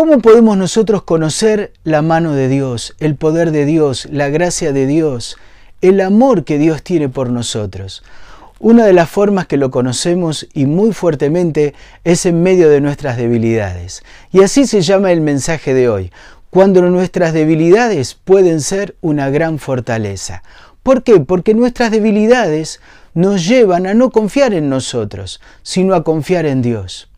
¿Cómo podemos nosotros conocer la mano de Dios, el poder de Dios, la gracia de Dios, el amor que Dios tiene por nosotros? Una de las formas que lo conocemos y muy fuertemente es en medio de nuestras debilidades. Y así se llama el mensaje de hoy, cuando nuestras debilidades pueden ser una gran fortaleza. ¿Por qué? Porque nuestras debilidades nos llevan a no confiar en nosotros, sino a confiar en Dios.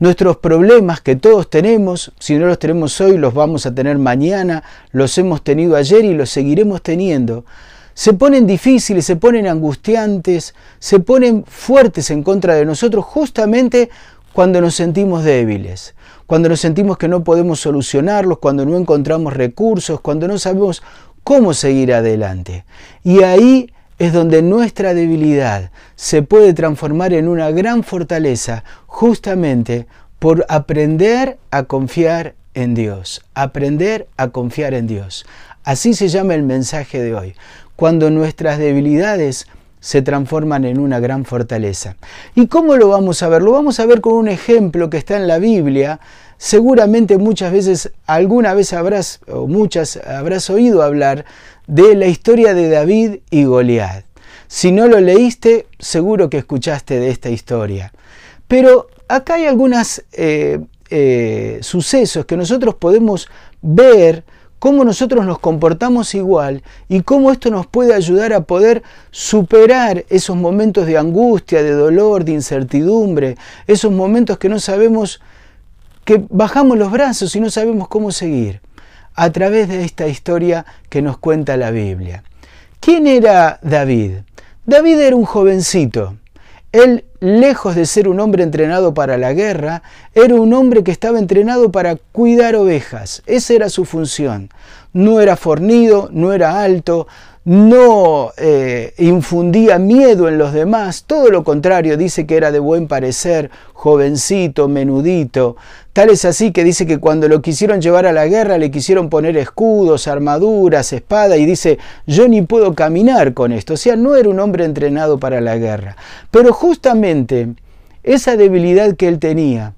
Nuestros problemas que todos tenemos, si no los tenemos hoy, los vamos a tener mañana, los hemos tenido ayer y los seguiremos teniendo, se ponen difíciles, se ponen angustiantes, se ponen fuertes en contra de nosotros justamente cuando nos sentimos débiles, cuando nos sentimos que no podemos solucionarlos, cuando no encontramos recursos, cuando no sabemos cómo seguir adelante. Y ahí es donde nuestra debilidad se puede transformar en una gran fortaleza justamente por aprender a confiar en Dios, aprender a confiar en Dios. Así se llama el mensaje de hoy, cuando nuestras debilidades se transforman en una gran fortaleza. ¿Y cómo lo vamos a ver? Lo vamos a ver con un ejemplo que está en la Biblia. Seguramente muchas veces, alguna vez habrás, o muchas habrás oído hablar de la historia de David y Goliat. Si no lo leíste, seguro que escuchaste de esta historia. Pero acá hay algunos eh, eh, sucesos que nosotros podemos ver cómo nosotros nos comportamos igual y cómo esto nos puede ayudar a poder superar esos momentos de angustia, de dolor, de incertidumbre, esos momentos que no sabemos, que bajamos los brazos y no sabemos cómo seguir, a través de esta historia que nos cuenta la Biblia. ¿Quién era David? David era un jovencito. Él, lejos de ser un hombre entrenado para la guerra, era un hombre que estaba entrenado para cuidar ovejas. Esa era su función. No era fornido, no era alto, no eh, infundía miedo en los demás, todo lo contrario, dice que era de buen parecer, jovencito, menudito. Tal es así que dice que cuando lo quisieron llevar a la guerra le quisieron poner escudos, armaduras, espada y dice, yo ni puedo caminar con esto. O sea, no era un hombre entrenado para la guerra. Pero justamente esa debilidad que él tenía,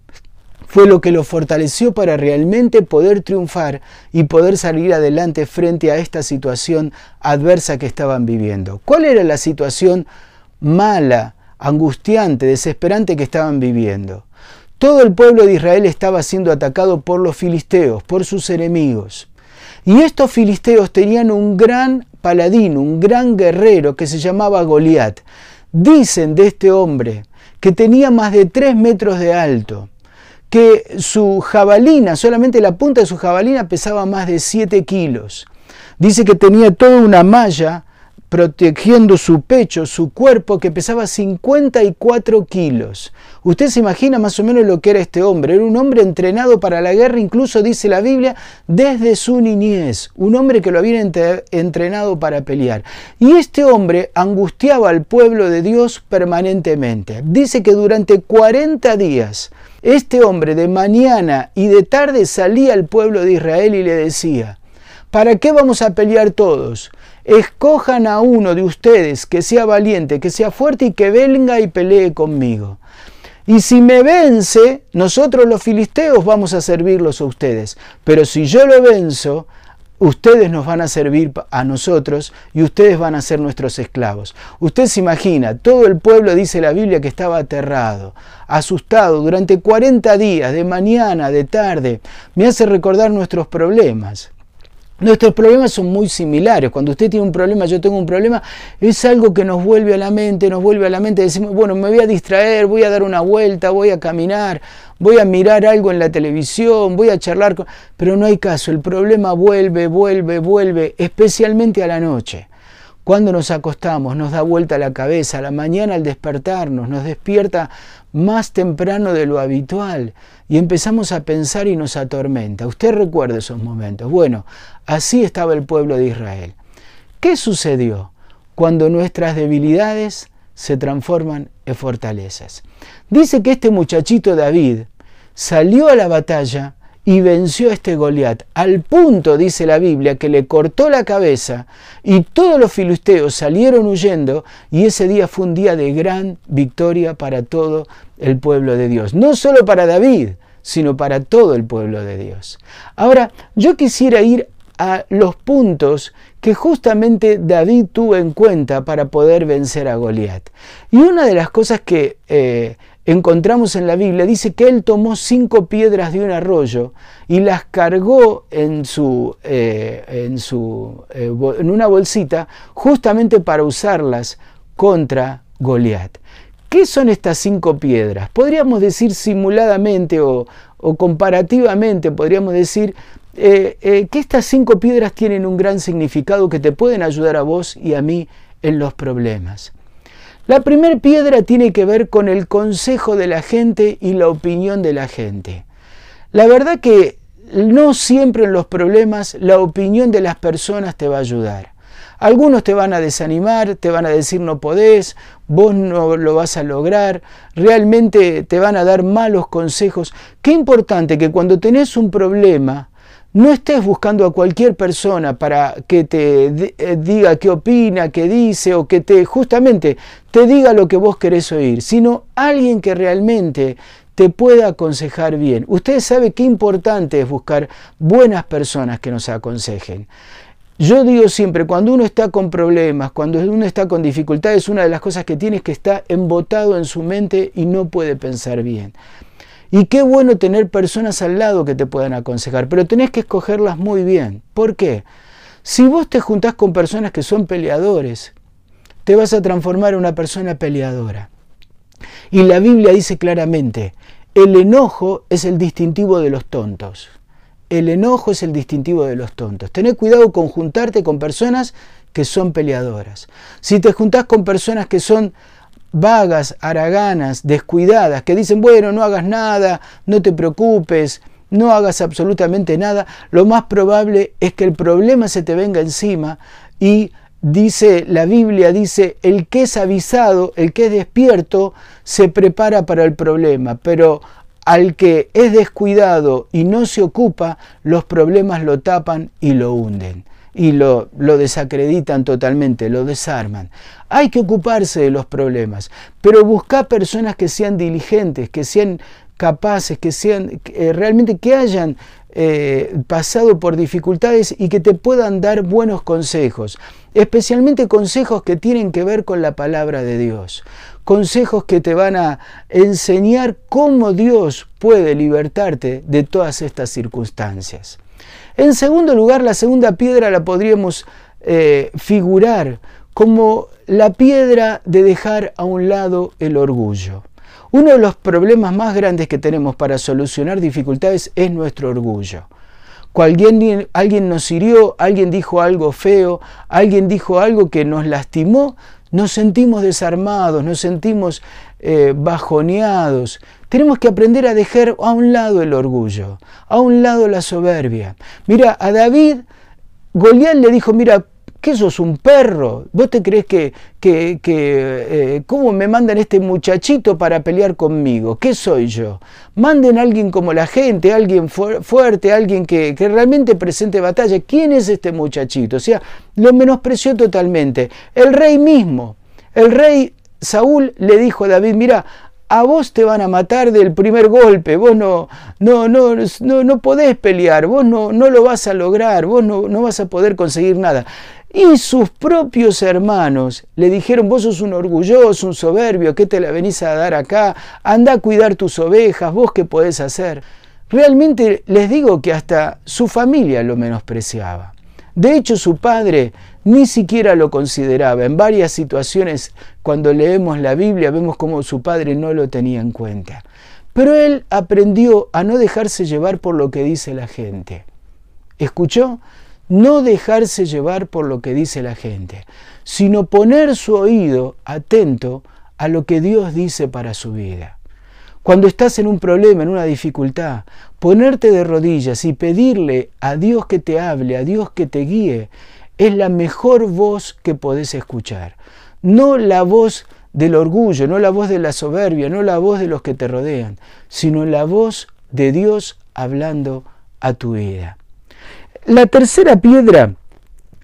fue lo que lo fortaleció para realmente poder triunfar y poder salir adelante frente a esta situación adversa que estaban viviendo. ¿Cuál era la situación mala, angustiante, desesperante que estaban viviendo? Todo el pueblo de Israel estaba siendo atacado por los filisteos, por sus enemigos. Y estos filisteos tenían un gran paladín, un gran guerrero que se llamaba Goliat. Dicen de este hombre que tenía más de tres metros de alto, que su jabalina, solamente la punta de su jabalina pesaba más de 7 kilos. Dice que tenía toda una malla protegiendo su pecho, su cuerpo, que pesaba 54 kilos. Usted se imagina más o menos lo que era este hombre. Era un hombre entrenado para la guerra, incluso dice la Biblia, desde su niñez. Un hombre que lo había entrenado para pelear. Y este hombre angustiaba al pueblo de Dios permanentemente. Dice que durante 40 días este hombre de mañana y de tarde salía al pueblo de Israel y le decía, ¿para qué vamos a pelear todos? Escojan a uno de ustedes que sea valiente, que sea fuerte y que venga y pelee conmigo. Y si me vence, nosotros los filisteos vamos a servirlos a ustedes. Pero si yo lo venzo, ustedes nos van a servir a nosotros y ustedes van a ser nuestros esclavos. Usted se imagina, todo el pueblo dice la Biblia que estaba aterrado, asustado durante 40 días, de mañana, de tarde. Me hace recordar nuestros problemas. Nuestros problemas son muy similares. Cuando usted tiene un problema, yo tengo un problema, es algo que nos vuelve a la mente, nos vuelve a la mente. Decimos, bueno, me voy a distraer, voy a dar una vuelta, voy a caminar, voy a mirar algo en la televisión, voy a charlar con... Pero no hay caso, el problema vuelve, vuelve, vuelve, especialmente a la noche. Cuando nos acostamos nos da vuelta la cabeza, a la mañana al despertarnos nos despierta más temprano de lo habitual y empezamos a pensar y nos atormenta. Usted recuerda esos momentos. Bueno, así estaba el pueblo de Israel. ¿Qué sucedió cuando nuestras debilidades se transforman en fortalezas? Dice que este muchachito David salió a la batalla y venció a este Goliat, al punto, dice la Biblia, que le cortó la cabeza y todos los filisteos salieron huyendo y ese día fue un día de gran victoria para todo el pueblo de Dios. No solo para David, sino para todo el pueblo de Dios. Ahora, yo quisiera ir a los puntos que justamente David tuvo en cuenta para poder vencer a Goliat. Y una de las cosas que eh, encontramos en la Biblia dice que él tomó cinco piedras de un arroyo y las cargó en, su, eh, en, su, eh, en una bolsita justamente para usarlas contra Goliat. ¿Qué son estas cinco piedras? Podríamos decir simuladamente o, comparativamente, podríamos decir eh, que estas cinco piedras tienen un gran significado que te pueden ayudar a vos y a mí en los problemas. La primera piedra tiene que ver con el consejo de la gente y la opinión de la gente. La verdad que no siempre en los problemas la opinión de las personas te va a ayudar. Algunos te van a desanimar, te van a decir no podés, vos no lo vas a lograr, realmente te van a dar malos consejos. Qué importante que cuando tenés un problema, no estés buscando a cualquier persona para que te eh, diga qué opina, qué dice o que te justamente te diga lo que vos querés oír, sino alguien que realmente te pueda aconsejar bien. Usted sabe qué importante es buscar buenas personas que nos aconsejen. Yo digo siempre, cuando uno está con problemas, cuando uno está con dificultades, una de las cosas que tiene es que está embotado en su mente y no puede pensar bien. Y qué bueno tener personas al lado que te puedan aconsejar, pero tenés que escogerlas muy bien. ¿Por qué? Si vos te juntás con personas que son peleadores, te vas a transformar en una persona peleadora. Y la Biblia dice claramente, el enojo es el distintivo de los tontos el enojo es el distintivo de los tontos. Tené cuidado con juntarte con personas que son peleadoras. Si te juntás con personas que son vagas, haraganas, descuidadas, que dicen, bueno, no hagas nada, no te preocupes, no hagas absolutamente nada, lo más probable es que el problema se te venga encima y dice la Biblia, dice, el que es avisado, el que es despierto, se prepara para el problema, pero al que es descuidado y no se ocupa, los problemas lo tapan y lo hunden y lo, lo, desacreditan totalmente, lo desarman. Hay que ocuparse de los problemas, pero busca personas que sean diligentes, que sean capaces, que sean eh, realmente que hayan eh, pasado por dificultades y que te puedan dar buenos consejos, especialmente consejos que tienen que ver con la palabra de Dios consejos que te van a enseñar cómo Dios puede libertarte de todas estas circunstancias. En segundo lugar, la segunda piedra la podríamos eh, figurar como la piedra de dejar a un lado el orgullo. Uno de los problemas más grandes que tenemos para solucionar dificultades es nuestro orgullo. Alguien, alguien nos hirió, alguien dijo algo feo, alguien dijo algo que nos lastimó, nos sentimos desarmados, nos sentimos eh, bajoneados. Tenemos que aprender a dejar a un lado el orgullo, a un lado la soberbia. Mira, a David, Goliat le dijo, mira, ¿Qué sos un perro? ¿Vos te crees que, que, eh, cómo me mandan este muchachito para pelear conmigo? ¿Qué soy yo? Manden a alguien como la gente, alguien fuerte, alguien que, que realmente presente batalla. ¿Quién es este muchachito? O sea, lo menospreció totalmente. El rey mismo, el rey Saúl le dijo a David, mira, a vos te van a matar del primer golpe, vos no, no, no, no, no podés pelear, vos no, no lo vas a lograr, vos no, no vas a poder conseguir nada. Y sus propios hermanos le dijeron, vos sos un orgulloso, un soberbio, ¿qué te la venís a dar acá? Anda a cuidar tus ovejas, vos qué podés hacer. Realmente les digo que hasta su familia lo menospreciaba. De hecho, su padre ni siquiera lo consideraba. En varias situaciones, cuando leemos la Biblia, vemos cómo su padre no lo tenía en cuenta. Pero él aprendió a no dejarse llevar por lo que dice la gente. ¿Escuchó? No dejarse llevar por lo que dice la gente, sino poner su oído atento a lo que Dios dice para su vida. Cuando estás en un problema, en una dificultad, ponerte de rodillas y pedirle a Dios que te hable, a Dios que te guíe, es la mejor voz que podés escuchar. No la voz del orgullo, no la voz de la soberbia, no la voz de los que te rodean, sino la voz de Dios hablando a tu vida. La tercera piedra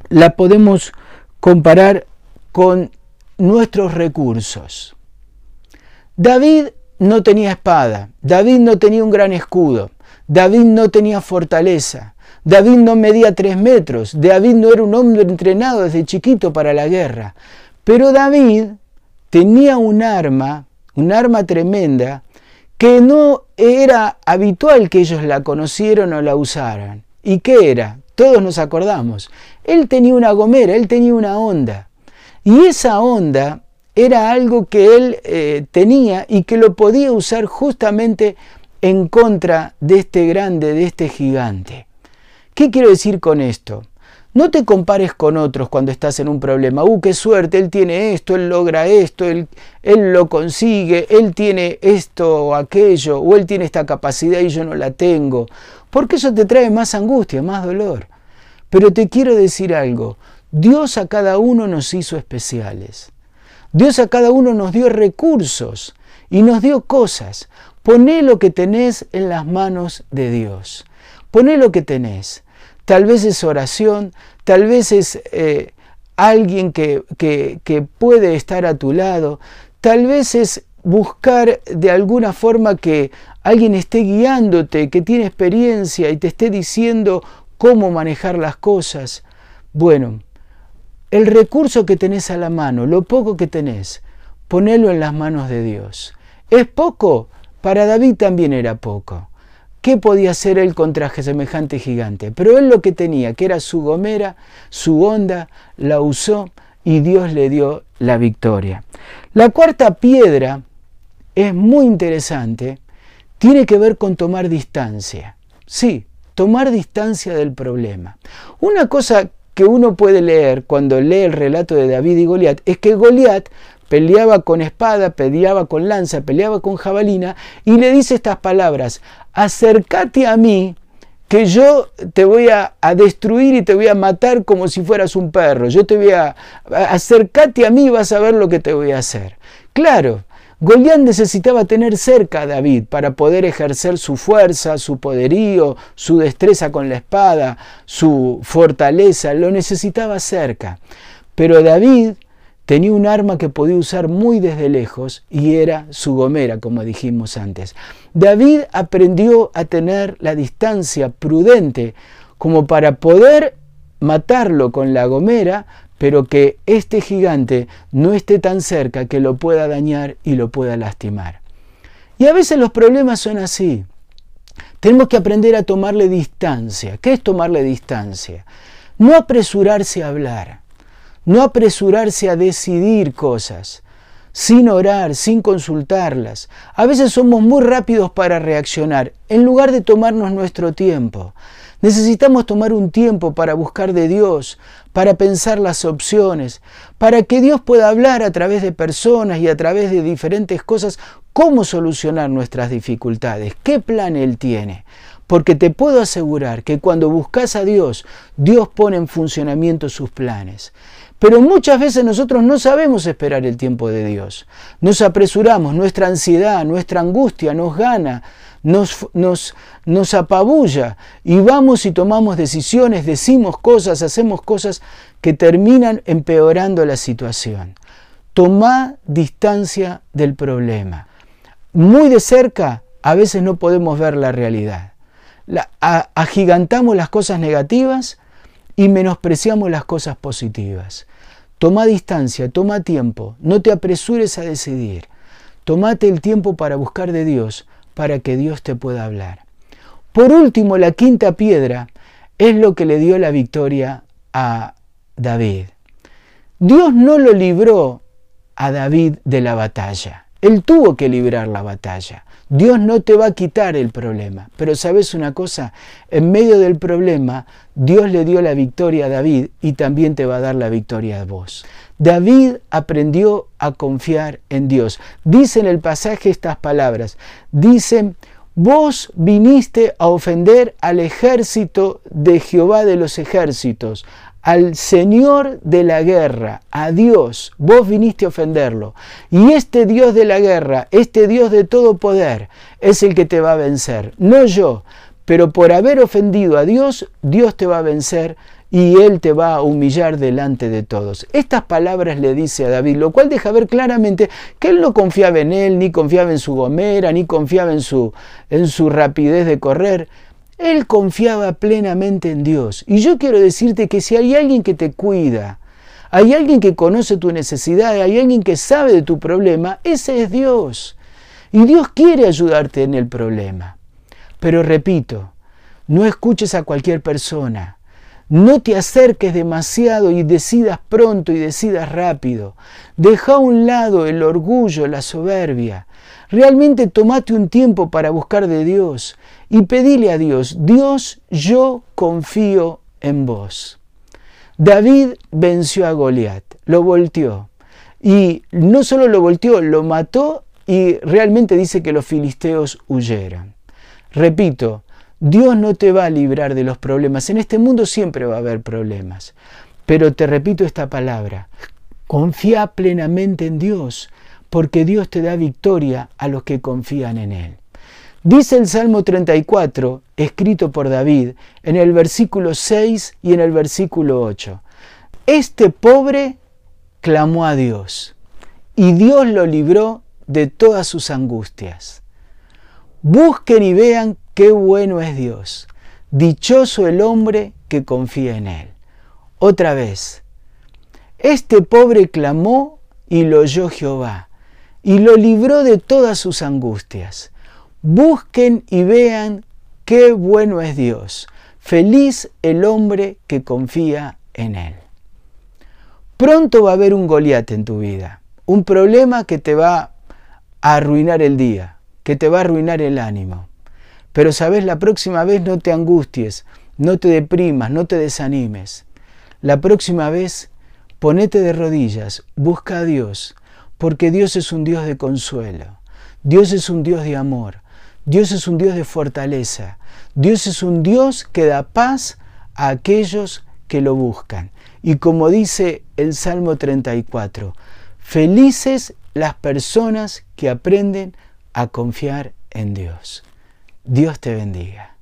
la podemos comparar con nuestros recursos. David no tenía espada, David no tenía un gran escudo, David no tenía fortaleza, David no medía tres metros, David no era un hombre entrenado desde chiquito para la guerra, pero David tenía un arma, un arma tremenda, que no era habitual que ellos la conocieran o la usaran. ¿Y qué era? Todos nos acordamos. Él tenía una gomera, él tenía una onda. Y esa onda era algo que él eh, tenía y que lo podía usar justamente en contra de este grande, de este gigante. ¿Qué quiero decir con esto? No te compares con otros cuando estás en un problema. ¡Uh, qué suerte! Él tiene esto, él logra esto, él, él lo consigue, él tiene esto o aquello, o él tiene esta capacidad y yo no la tengo. Porque eso te trae más angustia, más dolor. Pero te quiero decir algo. Dios a cada uno nos hizo especiales. Dios a cada uno nos dio recursos y nos dio cosas. Poné lo que tenés en las manos de Dios. Poné lo que tenés. Tal vez es oración, tal vez es eh, alguien que, que, que puede estar a tu lado, tal vez es buscar de alguna forma que alguien esté guiándote, que tiene experiencia y te esté diciendo cómo manejar las cosas. Bueno, el recurso que tenés a la mano, lo poco que tenés, ponelo en las manos de Dios. ¿Es poco? Para David también era poco. ¿Qué podía hacer él contra semejante gigante? Pero él lo que tenía, que era su gomera, su onda, la usó y Dios le dio la victoria. La cuarta piedra es muy interesante, tiene que ver con tomar distancia. Sí, tomar distancia del problema. Una cosa que uno puede leer cuando lee el relato de David y Goliat es que Goliat peleaba con espada, peleaba con lanza, peleaba con jabalina y le dice estas palabras, acércate a mí que yo te voy a, a, destruir y te voy a matar como si fueras un perro. Yo te voy a... Acércate a mí y vas a ver lo que te voy a hacer. Claro, Goliat necesitaba tener cerca a David para poder ejercer su fuerza, su poderío, su destreza con la espada, su fortaleza, lo necesitaba cerca. Pero David tenía un arma que podía usar muy desde lejos y era su gomera, como dijimos antes. David aprendió a tener la distancia prudente como para poder matarlo con la gomera, pero que este gigante no esté tan cerca que lo pueda dañar y lo pueda lastimar. Y a veces los problemas son así. Tenemos que aprender a tomarle distancia. ¿Qué es tomarle distancia? No apresurarse a hablar, no apresurarse a decidir cosas, sin orar, sin consultarlas. A veces somos muy rápidos para reaccionar, en lugar de tomarnos nuestro tiempo. Necesitamos tomar un tiempo para buscar de Dios, para pensar las opciones, para que Dios pueda hablar a través de personas y a través de diferentes cosas cómo solucionar nuestras dificultades, qué plan Él tiene. Porque te puedo asegurar que cuando buscas a Dios, Dios pone en funcionamiento sus planes. Pero muchas veces nosotros no sabemos esperar el tiempo de Dios. Nos apresuramos, nuestra ansiedad, nuestra angustia nos gana, nos, nos, nos apabulla y vamos y tomamos decisiones, decimos cosas, hacemos cosas que terminan empeorando la situación. Toma distancia del problema. Muy de cerca a veces no podemos ver la realidad. agigantamos las cosas negativas y menospreciamos las cosas positivas. Toma distancia, toma tiempo, no te apresures a decidir. Tómate el tiempo para buscar de Dios, para que Dios te pueda hablar. Por último, la quinta piedra es lo que le dio la victoria a David. Dios no lo libró a David de la batalla. Él tuvo que librar la batalla. Dios no te va a quitar el problema. Pero sabes una cosa, en medio del problema, Dios le dio la victoria a David y también te va a dar la victoria a vos. David aprendió a confiar en Dios. Dice en el pasaje estas palabras. Dice, vos viniste a ofender al ejército de Jehová de los ejércitos, al Señor de la guerra, a Dios, vos viniste a ofenderlo. Y este Dios de la guerra, este Dios de todo poder, es el que te va a vencer, no yo. pero por haber ofendido a Dios, Dios te va a vencer y Él te va a humillar delante de todos. Estas palabras le dice a David, lo cual deja ver claramente que él no confiaba en él, ni confiaba en su gomera, ni confiaba en su, en su rapidez de correr. Él confiaba plenamente en Dios. Y yo quiero decirte que si hay alguien que te cuida, hay alguien que conoce tu necesidad, hay alguien que sabe de tu problema, ese es Dios. Y Dios quiere ayudarte en el problema. Pero repito, no escuches a cualquier persona. No te acerques demasiado y decidas pronto y decidas rápido. Deja a un lado el orgullo, la soberbia. Realmente tomate un tiempo para buscar de Dios y pedile a Dios, Dios, yo confío en vos. David venció a Goliat, lo volteó. Y no solo lo volteó, lo mató y realmente dice que los filisteos huyeron. Repito, Dios no te va a librar de los problemas. En este mundo siempre va a haber problemas. Pero te repito esta palabra. Confía plenamente en Dios, porque Dios te da victoria a los que confían en Él. Dice el Salmo 34, escrito por David, en el versículo 6 y en el versículo 8. Este pobre clamó a Dios, y Dios lo libró de todas sus angustias. Busquen y vean Qué bueno es Dios. Dichoso el hombre que confía en Él. Otra vez. Este pobre clamó y lo oyó Jehová, y lo libró de todas sus angustias. Busquen y vean qué bueno es Dios. Feliz el hombre que confía en Él. Pronto va a haber un Goliat en tu vida, un problema que te va a arruinar el día, que te va a arruinar el ánimo. Pero sabes, la próxima vez no te angusties, no te deprimas, no te desanimes. La próxima vez ponete de rodillas, busca a Dios, porque Dios es un Dios de consuelo, Dios es un Dios de amor, Dios es un Dios de fortaleza, Dios es un Dios que da paz a aquellos que lo buscan. Y como dice el Salmo 34, felices las personas que aprenden a confiar en Dios. Dios te bendiga.